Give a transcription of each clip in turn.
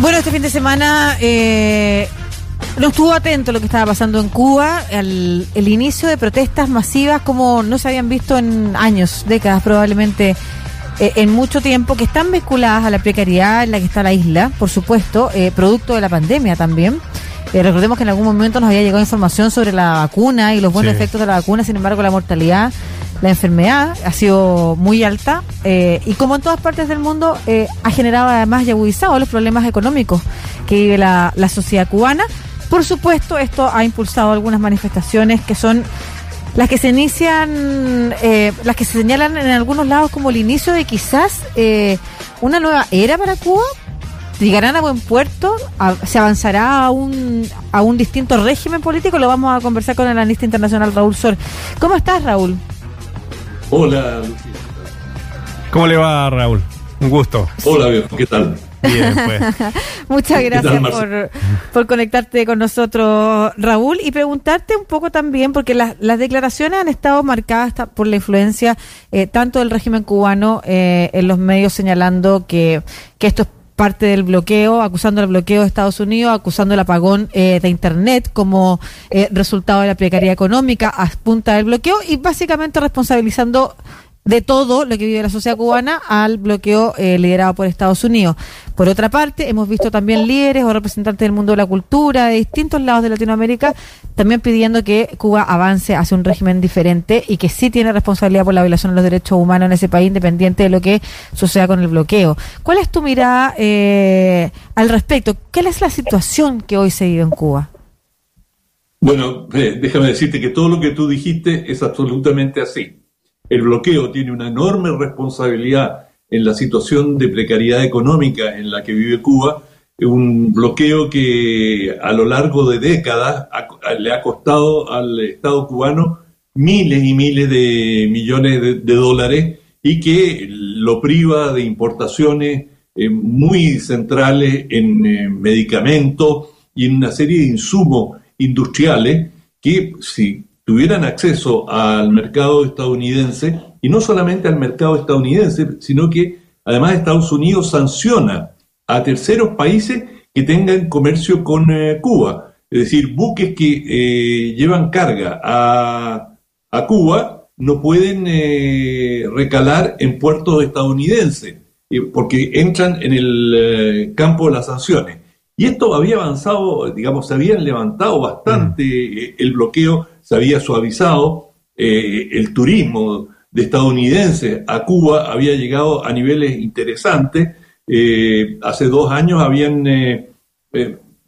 Bueno, este fin de semana eh, no estuvo atento a lo que estaba pasando en Cuba, al el inicio de protestas masivas como no se habían visto en años, décadas probablemente, eh, en mucho tiempo, que están vinculadas a la precariedad en la que está la isla, por supuesto, eh, producto de la pandemia también. Eh, recordemos que en algún momento nos había llegado información sobre la vacuna y los buenos Sí. efectos de la vacuna, sin embargo la mortalidad, la enfermedad ha sido muy alta eh, y como en todas partes del mundo eh, ha generado además y agudizado los problemas económicos que vive la, la sociedad cubana. Por supuesto, esto ha impulsado algunas manifestaciones que son las que se inician, eh, las que se señalan en algunos lados como el inicio de quizás eh, una nueva era para Cuba. ¿Llegarán a buen puerto? ¿A- ¿Se avanzará a un, a un distinto régimen político? Lo vamos a conversar con el analista internacional Raúl Sor. ¿Cómo estás, Raúl? Hola, Lucía. ¿Cómo le va, Raúl? Un gusto. Hola, viejo, ¿qué tal? Bien, pues. Muchas ¿Qué tal, gracias por, por conectarte con nosotros, Raúl, y preguntarte un poco también, porque las, las declaraciones han estado marcadas por la influencia eh, tanto del régimen cubano eh, en los medios señalando que, que esto es parte del bloqueo, acusando el bloqueo de Estados Unidos, acusando el apagón eh, de Internet como eh, resultado de la precariedad económica a punta del bloqueo y básicamente responsabilizando de todo lo que vive la sociedad cubana al bloqueo eh, liderado por Estados Unidos. Por otra parte, hemos visto también líderes o representantes del mundo de la cultura de distintos lados de Latinoamérica también pidiendo que Cuba avance hacia un régimen diferente y que sí tiene responsabilidad por la violación de los derechos humanos en ese país, independiente de lo que suceda con el bloqueo. ¿Cuál es tu mirada eh, al respecto? ¿Cuál es la situación que hoy se vive en Cuba? Bueno, eh, déjame decirte que todo lo que tú dijiste es absolutamente así. El bloqueo tiene una enorme responsabilidad en la situación de precariedad económica en la que vive Cuba, un bloqueo que a lo largo de décadas le ha costado al Estado cubano miles y miles de millones de, de dólares y que lo priva de importaciones eh, muy centrales en eh, medicamentos y en una serie de insumos industriales que si tuvieran acceso al mercado estadounidense, y no solamente al mercado estadounidense, sino que además Estados Unidos sanciona a terceros países que tengan comercio con eh, Cuba. Es decir, buques que eh, llevan carga a, a Cuba no pueden eh, recalar en puertos estadounidenses eh, porque entran en el campo de las sanciones. Y esto había avanzado, digamos, se habían levantado bastante eh, el bloqueo, se había suavizado, eh, el turismo de estadounidenses a Cuba había llegado a niveles interesantes. Eh, hace dos años habían eh,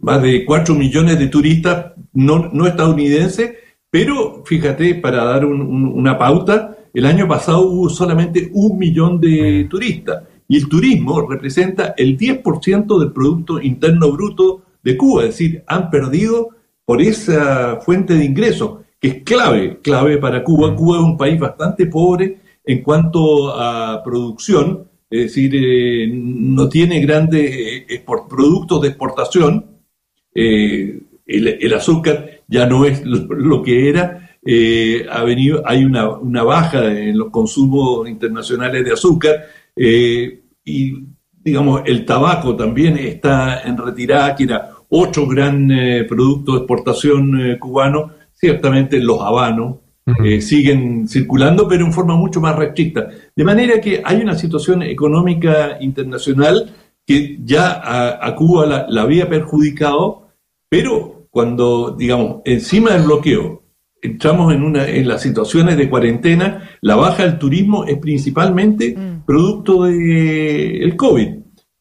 más de 4 millones de turistas no, no estadounidenses, pero fíjate, para dar un- un- una pauta, el año pasado hubo solamente un millón de turistas y el turismo representa el 10% del Producto Interno Bruto de Cuba, es decir, han perdido por esa fuente de ingresos, es clave, clave para Cuba. Cuba es un país bastante pobre en cuanto a producción, es decir, eh, no tiene grandes eh, productos de exportación, eh, el, el azúcar ya no es lo, lo que era, eh, ha venido, hay una, una baja en los consumos internacionales de azúcar y digamos el tabaco también está en retirada, que era otro gran producto de exportación cubano, ciertamente los habanos eh, siguen circulando, pero en forma mucho más restricta. De manera que hay una situación económica internacional que ya a, a Cuba la, la había perjudicado, pero cuando, digamos, encima del bloqueo entramos en, una, en las situaciones de cuarentena, la baja del turismo es principalmente Mm. producto del el COVID.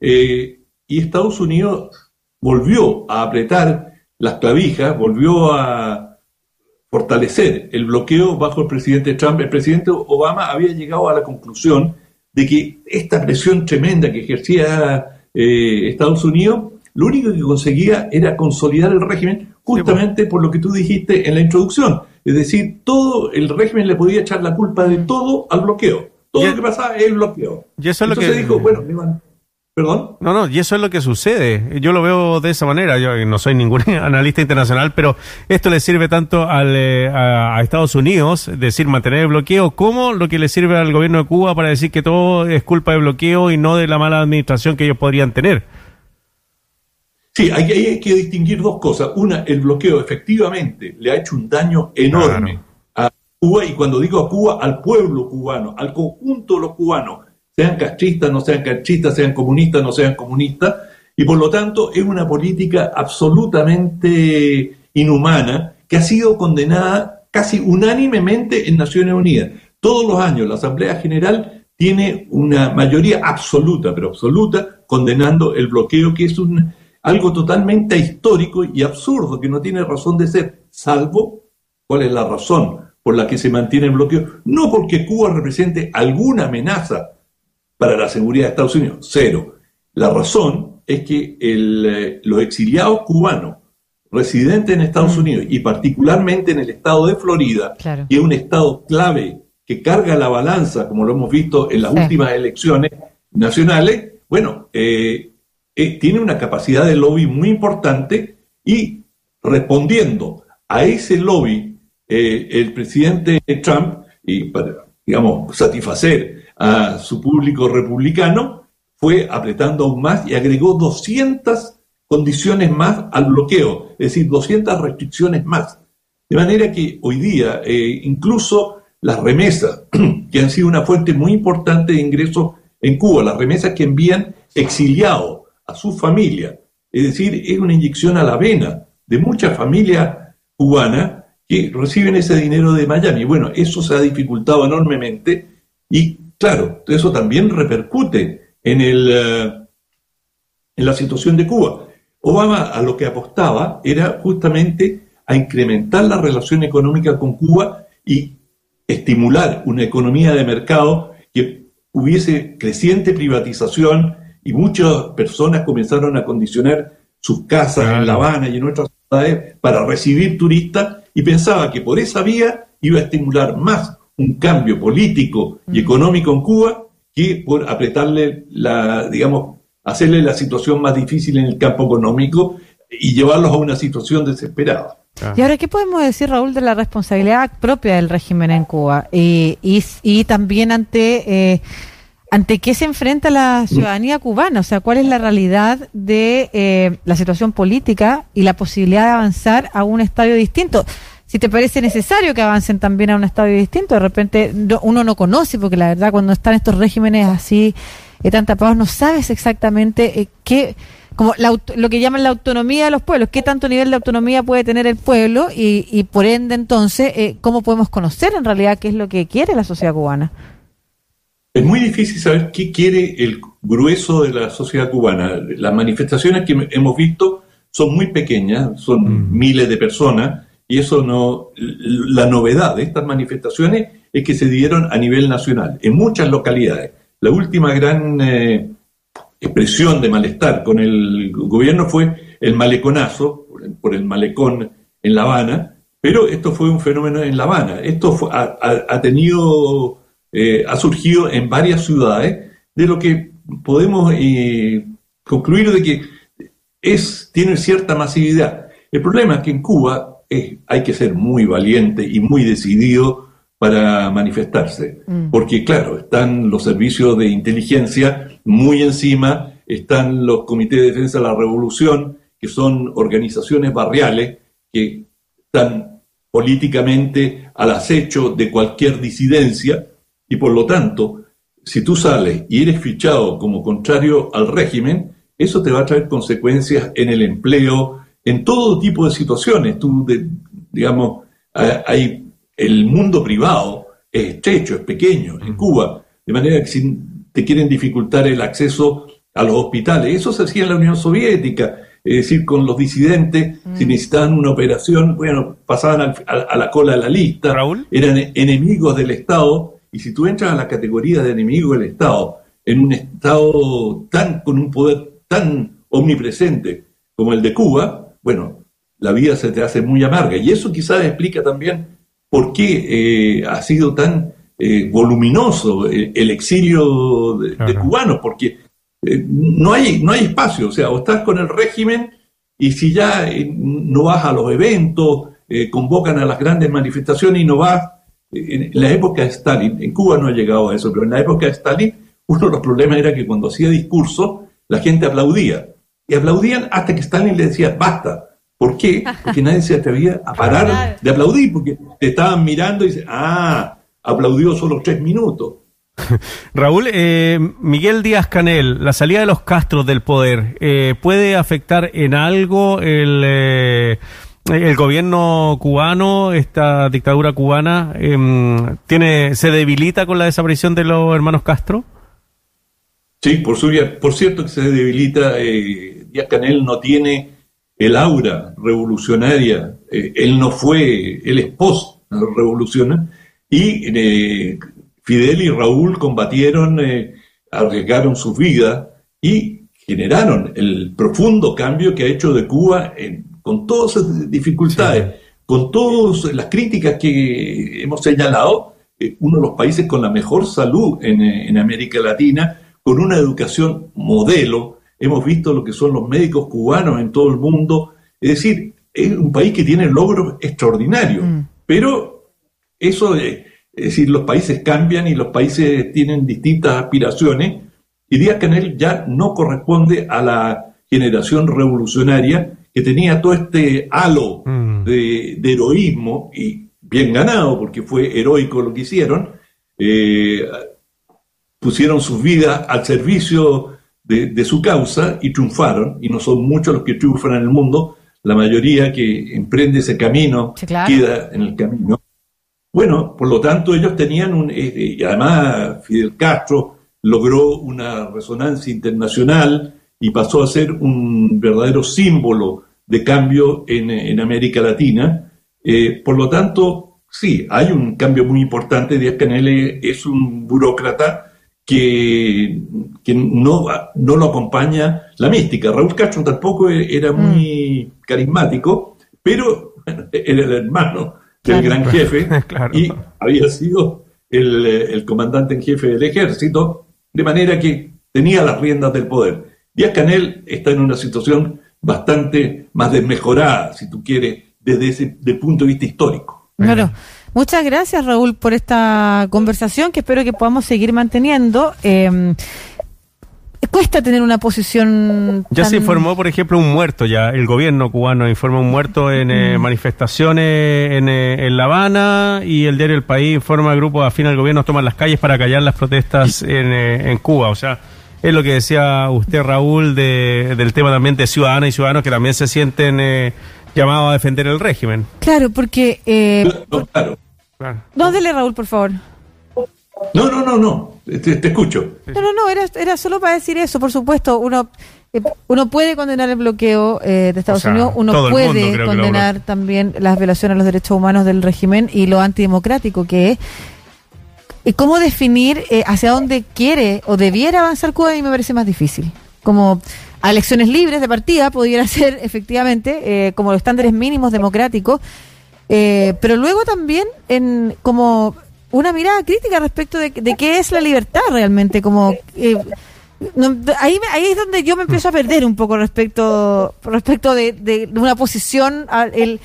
Eh, y Estados Unidos volvió a apretar las clavijas, volvió a fortalecer el bloqueo bajo el presidente Trump. El presidente Obama había llegado a la conclusión de que esta presión tremenda que ejercía eh, Estados Unidos, lo único que conseguía era consolidar el régimen, justamente por lo que tú dijiste en la introducción. Es decir, todo el régimen le podía echar la culpa de todo al bloqueo. Todo Y- lo que pasaba es el bloqueo. y eso es lo Entonces que- dijo, bueno, me van- perdón. No, no, y eso es lo que sucede. Yo lo veo de esa manera. Yo no soy ningún analista internacional, pero esto le sirve tanto al, eh, a, a Estados Unidos, decir mantener el bloqueo, como lo que le sirve al gobierno de Cuba para decir que todo es culpa del bloqueo y no de la mala administración que ellos podrían tener. Sí, hay, hay, que distinguir dos cosas. Una, el bloqueo efectivamente le ha hecho un daño enorme a Cuba, y cuando digo a Cuba, al pueblo cubano, al conjunto de los cubanos, sean castristas, no sean castristas, sean comunistas, no sean comunistas, y por lo tanto es una política absolutamente inhumana que ha sido condenada casi unánimemente en Naciones Unidas. Todos los años la Asamblea General tiene una mayoría absoluta, pero absoluta, condenando el bloqueo, que es un, algo totalmente histórico y absurdo, que no tiene razón de ser, salvo cuál es la razón por la que se mantiene el bloqueo. No porque Cuba represente alguna amenaza para la seguridad de Estados Unidos, cero. La razón es que eh, los exiliados cubanos residentes en Estados mm. Unidos y particularmente en el estado de Florida, que es un estado clave que carga la balanza, como lo hemos visto en las últimas elecciones nacionales, bueno, eh, eh, tiene una capacidad de lobby muy importante y respondiendo a ese lobby, eh, el presidente Trump, y para, digamos, satisfacer a su público republicano, fue apretando aún más y agregó 200 condiciones más al bloqueo, es decir, 200 restricciones más. De manera que hoy día incluso las remesas, que han sido una fuente muy importante de ingresos en Cuba, las remesas que envían exiliados a su familia. Es decir, es una inyección a la vena de muchas familias cubanas que reciben ese dinero de Miami. Bueno, eso se ha dificultado enormemente y claro, eso también repercute en, el, eh, en la situación de Cuba. Obama a lo que apostaba era justamente a incrementar la relación económica con Cuba y estimular una economía de mercado que hubiese creciente privatización y muchas personas comenzaron a condicionar sus casas en La Habana y en otras ciudades para recibir turistas y pensaba que por esa vía iba a estimular más un cambio político y mm. económico en Cuba que por apretarle la, digamos, hacerle la situación más difícil en el campo económico y llevarlos a una situación desesperada. Y ahora, ¿qué podemos decir, Raúl, de la responsabilidad propia del régimen en Cuba? y, y, también ante, eh, ante qué se enfrenta la ciudadanía cubana, o sea, cuál es la realidad de eh, la situación política y la posibilidad de avanzar a un estadio distinto. Si te parece necesario que avancen también a un estadio distinto, de repente uno no conoce, porque la verdad cuando están estos regímenes así eh, tan tapados, no sabes exactamente qué como lo que llaman la autonomía de los pueblos, qué tanto nivel de autonomía puede tener el pueblo y, por ende entonces eh, cómo podemos conocer en realidad qué es lo que quiere la sociedad cubana. Es muy difícil saber qué quiere el grueso de la sociedad cubana. Las manifestaciones que hemos visto son muy pequeñas, son mm. miles de personas, y eso no. La novedad de estas manifestaciones es que se dieron a nivel nacional, en muchas localidades. La última gran eh, expresión de malestar con el gobierno fue el maleconazo, por el malecón en La Habana, pero esto fue un fenómeno en La Habana. Esto ha, tenido, eh, ha surgido en varias ciudades, de lo que podemos eh, concluir de que es, tiene cierta masividad. El problema es que en Cuba hay que ser muy valiente y muy decidido para manifestarse, mm. porque claro, están los servicios de inteligencia muy encima, están los comités de defensa de la revolución, que son organizaciones barriales que están políticamente al acecho de cualquier disidencia y por lo tanto, si tú sales y eres fichado como contrario al régimen, eso te va a traer consecuencias en el empleo, en todo tipo de situaciones. Tú, digamos, hay el mundo privado es estrecho, es pequeño en Cuba, de manera que si te quieren dificultar el acceso a los hospitales, eso se hacía en la Unión Soviética, es decir, con los disidentes, mm. si necesitaban una operación, bueno, pasaban a, la cola de la lista, eran enemigos del Estado, y si tú entras a la categoría de enemigo del Estado, en un Estado tan con un poder tan omnipresente como el de Cuba, bueno, la vida se te hace muy amarga. Y eso quizás explica también por qué eh, ha sido tan eh, voluminoso el, exilio de, cubanos, porque eh, no, hay, no hay espacio, o sea, o estás con el régimen y si ya no vas a los eventos, convocan a las grandes manifestaciones y no vas, en la época de Stalin, en Cuba no ha llegado a eso, pero en la época de Stalin, uno de los problemas era que cuando hacía discurso, la gente aplaudía. Y aplaudían hasta que Stalin le decía, basta. ¿Por qué? Porque nadie se atrevía a parar de aplaudir, porque te estaban mirando y dicen, ah, aplaudió solo tres minutos. Raúl, eh, Miguel Díaz Canel, la salida de los Castros del poder, eh, ¿puede afectar en algo el, eh, el gobierno cubano, esta dictadura cubana? Em, tiene ¿Se debilita con la desaparición de los hermanos Castro? Sí, por, su, por cierto que se debilita. Díaz Canel no tiene el aura revolucionaria, él no fue, el esposo revoluciona y Fidel y Raúl combatieron, eh, arriesgaron sus vidas y generaron el profundo cambio que ha hecho de Cuba con todas esas dificultades, con todas las críticas que hemos señalado, eh, uno de los países con la mejor salud en, eh, en América Latina, con una educación modelo. Hemos visto lo que son los médicos cubanos en todo el mundo. Es decir, es un país que tiene logros extraordinarios, mm. pero eso... Es decir, los países cambian y los países tienen distintas aspiraciones y Díaz Canel ya no corresponde a la generación revolucionaria que tenía todo este halo mm. de, heroísmo y bien ganado porque fue heroico lo que hicieron, eh, pusieron sus vidas al servicio de, su causa y triunfaron y no son muchos los que triunfan en el mundo, la mayoría que emprende ese camino queda en el camino. Bueno, por lo tanto ellos tenían un, eh, eh, y además Fidel Castro logró una resonancia internacional y pasó a ser un verdadero símbolo de cambio en, América Latina. Eh, por lo tanto, sí, hay un cambio muy importante. Díaz Canel es un burócrata que, que no, no lo acompaña la mística. Raúl Castro tampoco era muy mm. carismático, pero era el hermano del gran jefe y había sido el, el, comandante en jefe del ejército, de manera que tenía las riendas del poder. Díaz Canel está en una situación bastante más desmejorada, si tú quieres, desde ese punto de vista histórico. Claro. Muchas gracias, Raúl, por esta conversación que espero que podamos seguir manteniendo. Eh, cuesta tener una posición. Ya se informó, por ejemplo, un muerto ya. El gobierno cubano informa un muerto en eh, manifestaciones eh, en, La Habana y el diario El País informa a grupos afín al gobierno toman las calles para callar las protestas en, eh, en Cuba. O sea, es lo que decía usted, Raúl, de, del tema también de ciudadanas y ciudadanos que también se sienten llamados a defender el régimen. Claro, porque. claro. No, dele, Raúl, por favor. No, no, no, no, te, escucho. No, no, no, era, era solo para decir eso, por supuesto, uno eh, uno puede condenar el bloqueo eh, de Estados Unidos, uno puede condenar también las violaciones a los derechos humanos del régimen y lo antidemocrático que es. ¿Y cómo definir eh, hacia dónde quiere o debiera avanzar Cuba? A mí me parece más difícil. Como a elecciones libres de partida pudiera ser efectivamente como los estándares mínimos democráticos, pero luego también en como una mirada crítica respecto de, qué es la libertad realmente, como... Eh, ahí, ahí es donde yo me empiezo a perder un poco respecto respecto de, de una posición el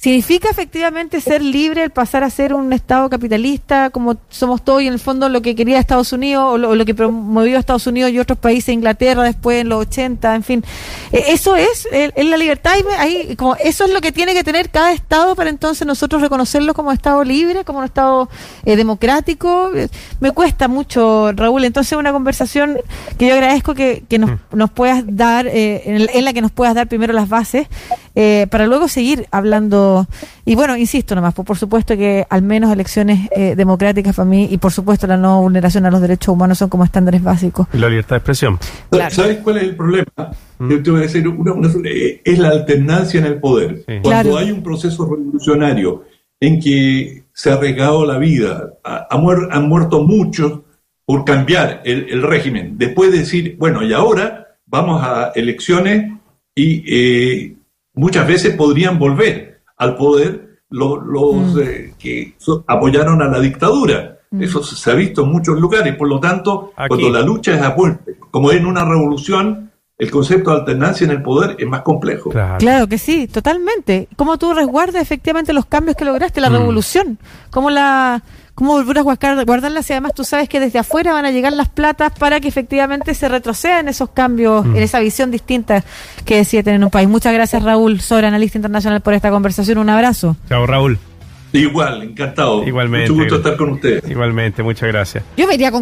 ¿Significa efectivamente ser libre el pasar a ser un Estado capitalista como somos todos y en el fondo lo que quería Estados Unidos o lo, que promovió Estados Unidos y otros países, Inglaterra después en los 80, en fin? E, eso es, es la libertad y ahí, como eso es lo que tiene que tener cada Estado para entonces nosotros reconocerlo como Estado libre, como un Estado eh, democrático. Me cuesta mucho, Raúl. Entonces una conversación que yo agradezco que, que nos, mm. nos puedas dar, eh, en, la que nos puedas dar primero las bases eh, para luego seguir hablando. Y bueno, insisto nomás, por, supuesto que al menos elecciones eh, democráticas para mí y por supuesto la no vulneración a los derechos humanos son como estándares básicos. Y la libertad de expresión. ¿Sabes cuál es el problema? Mm. Yo te voy a decir, eh, es la alternancia en el poder. Cuando hay un proceso revolucionario en que se ha arriesgado la vida, ha, han muerto muchos por cambiar el, el régimen, después de decir, bueno, y ahora vamos a elecciones y eh, muchas veces podrían volver al poder los, mm. eh, que apoyaron a la dictadura. Mm. Eso se ha visto en muchos lugares. Por lo tanto, cuando la lucha es a muerte, como en una revolución, el concepto de alternancia en el poder es más complejo. Claro, que sí, totalmente. ¿Cómo tú resguardas efectivamente los cambios que lograste, la mm. revolución? ¿Cómo la cómo burbujas guardar- guardarlas y además tú sabes que desde afuera van a llegar las platas para que efectivamente se retrocedan esos cambios, Mm. en esa visión distinta que decide tener un país. Muchas gracias Raúl, sobre analista internacional, por esta conversación. Un abrazo. Chao, Raúl. Igual, encantado. Igualmente. Mucho gusto estar con ustedes. Igualmente, muchas gracias. Yo me iría con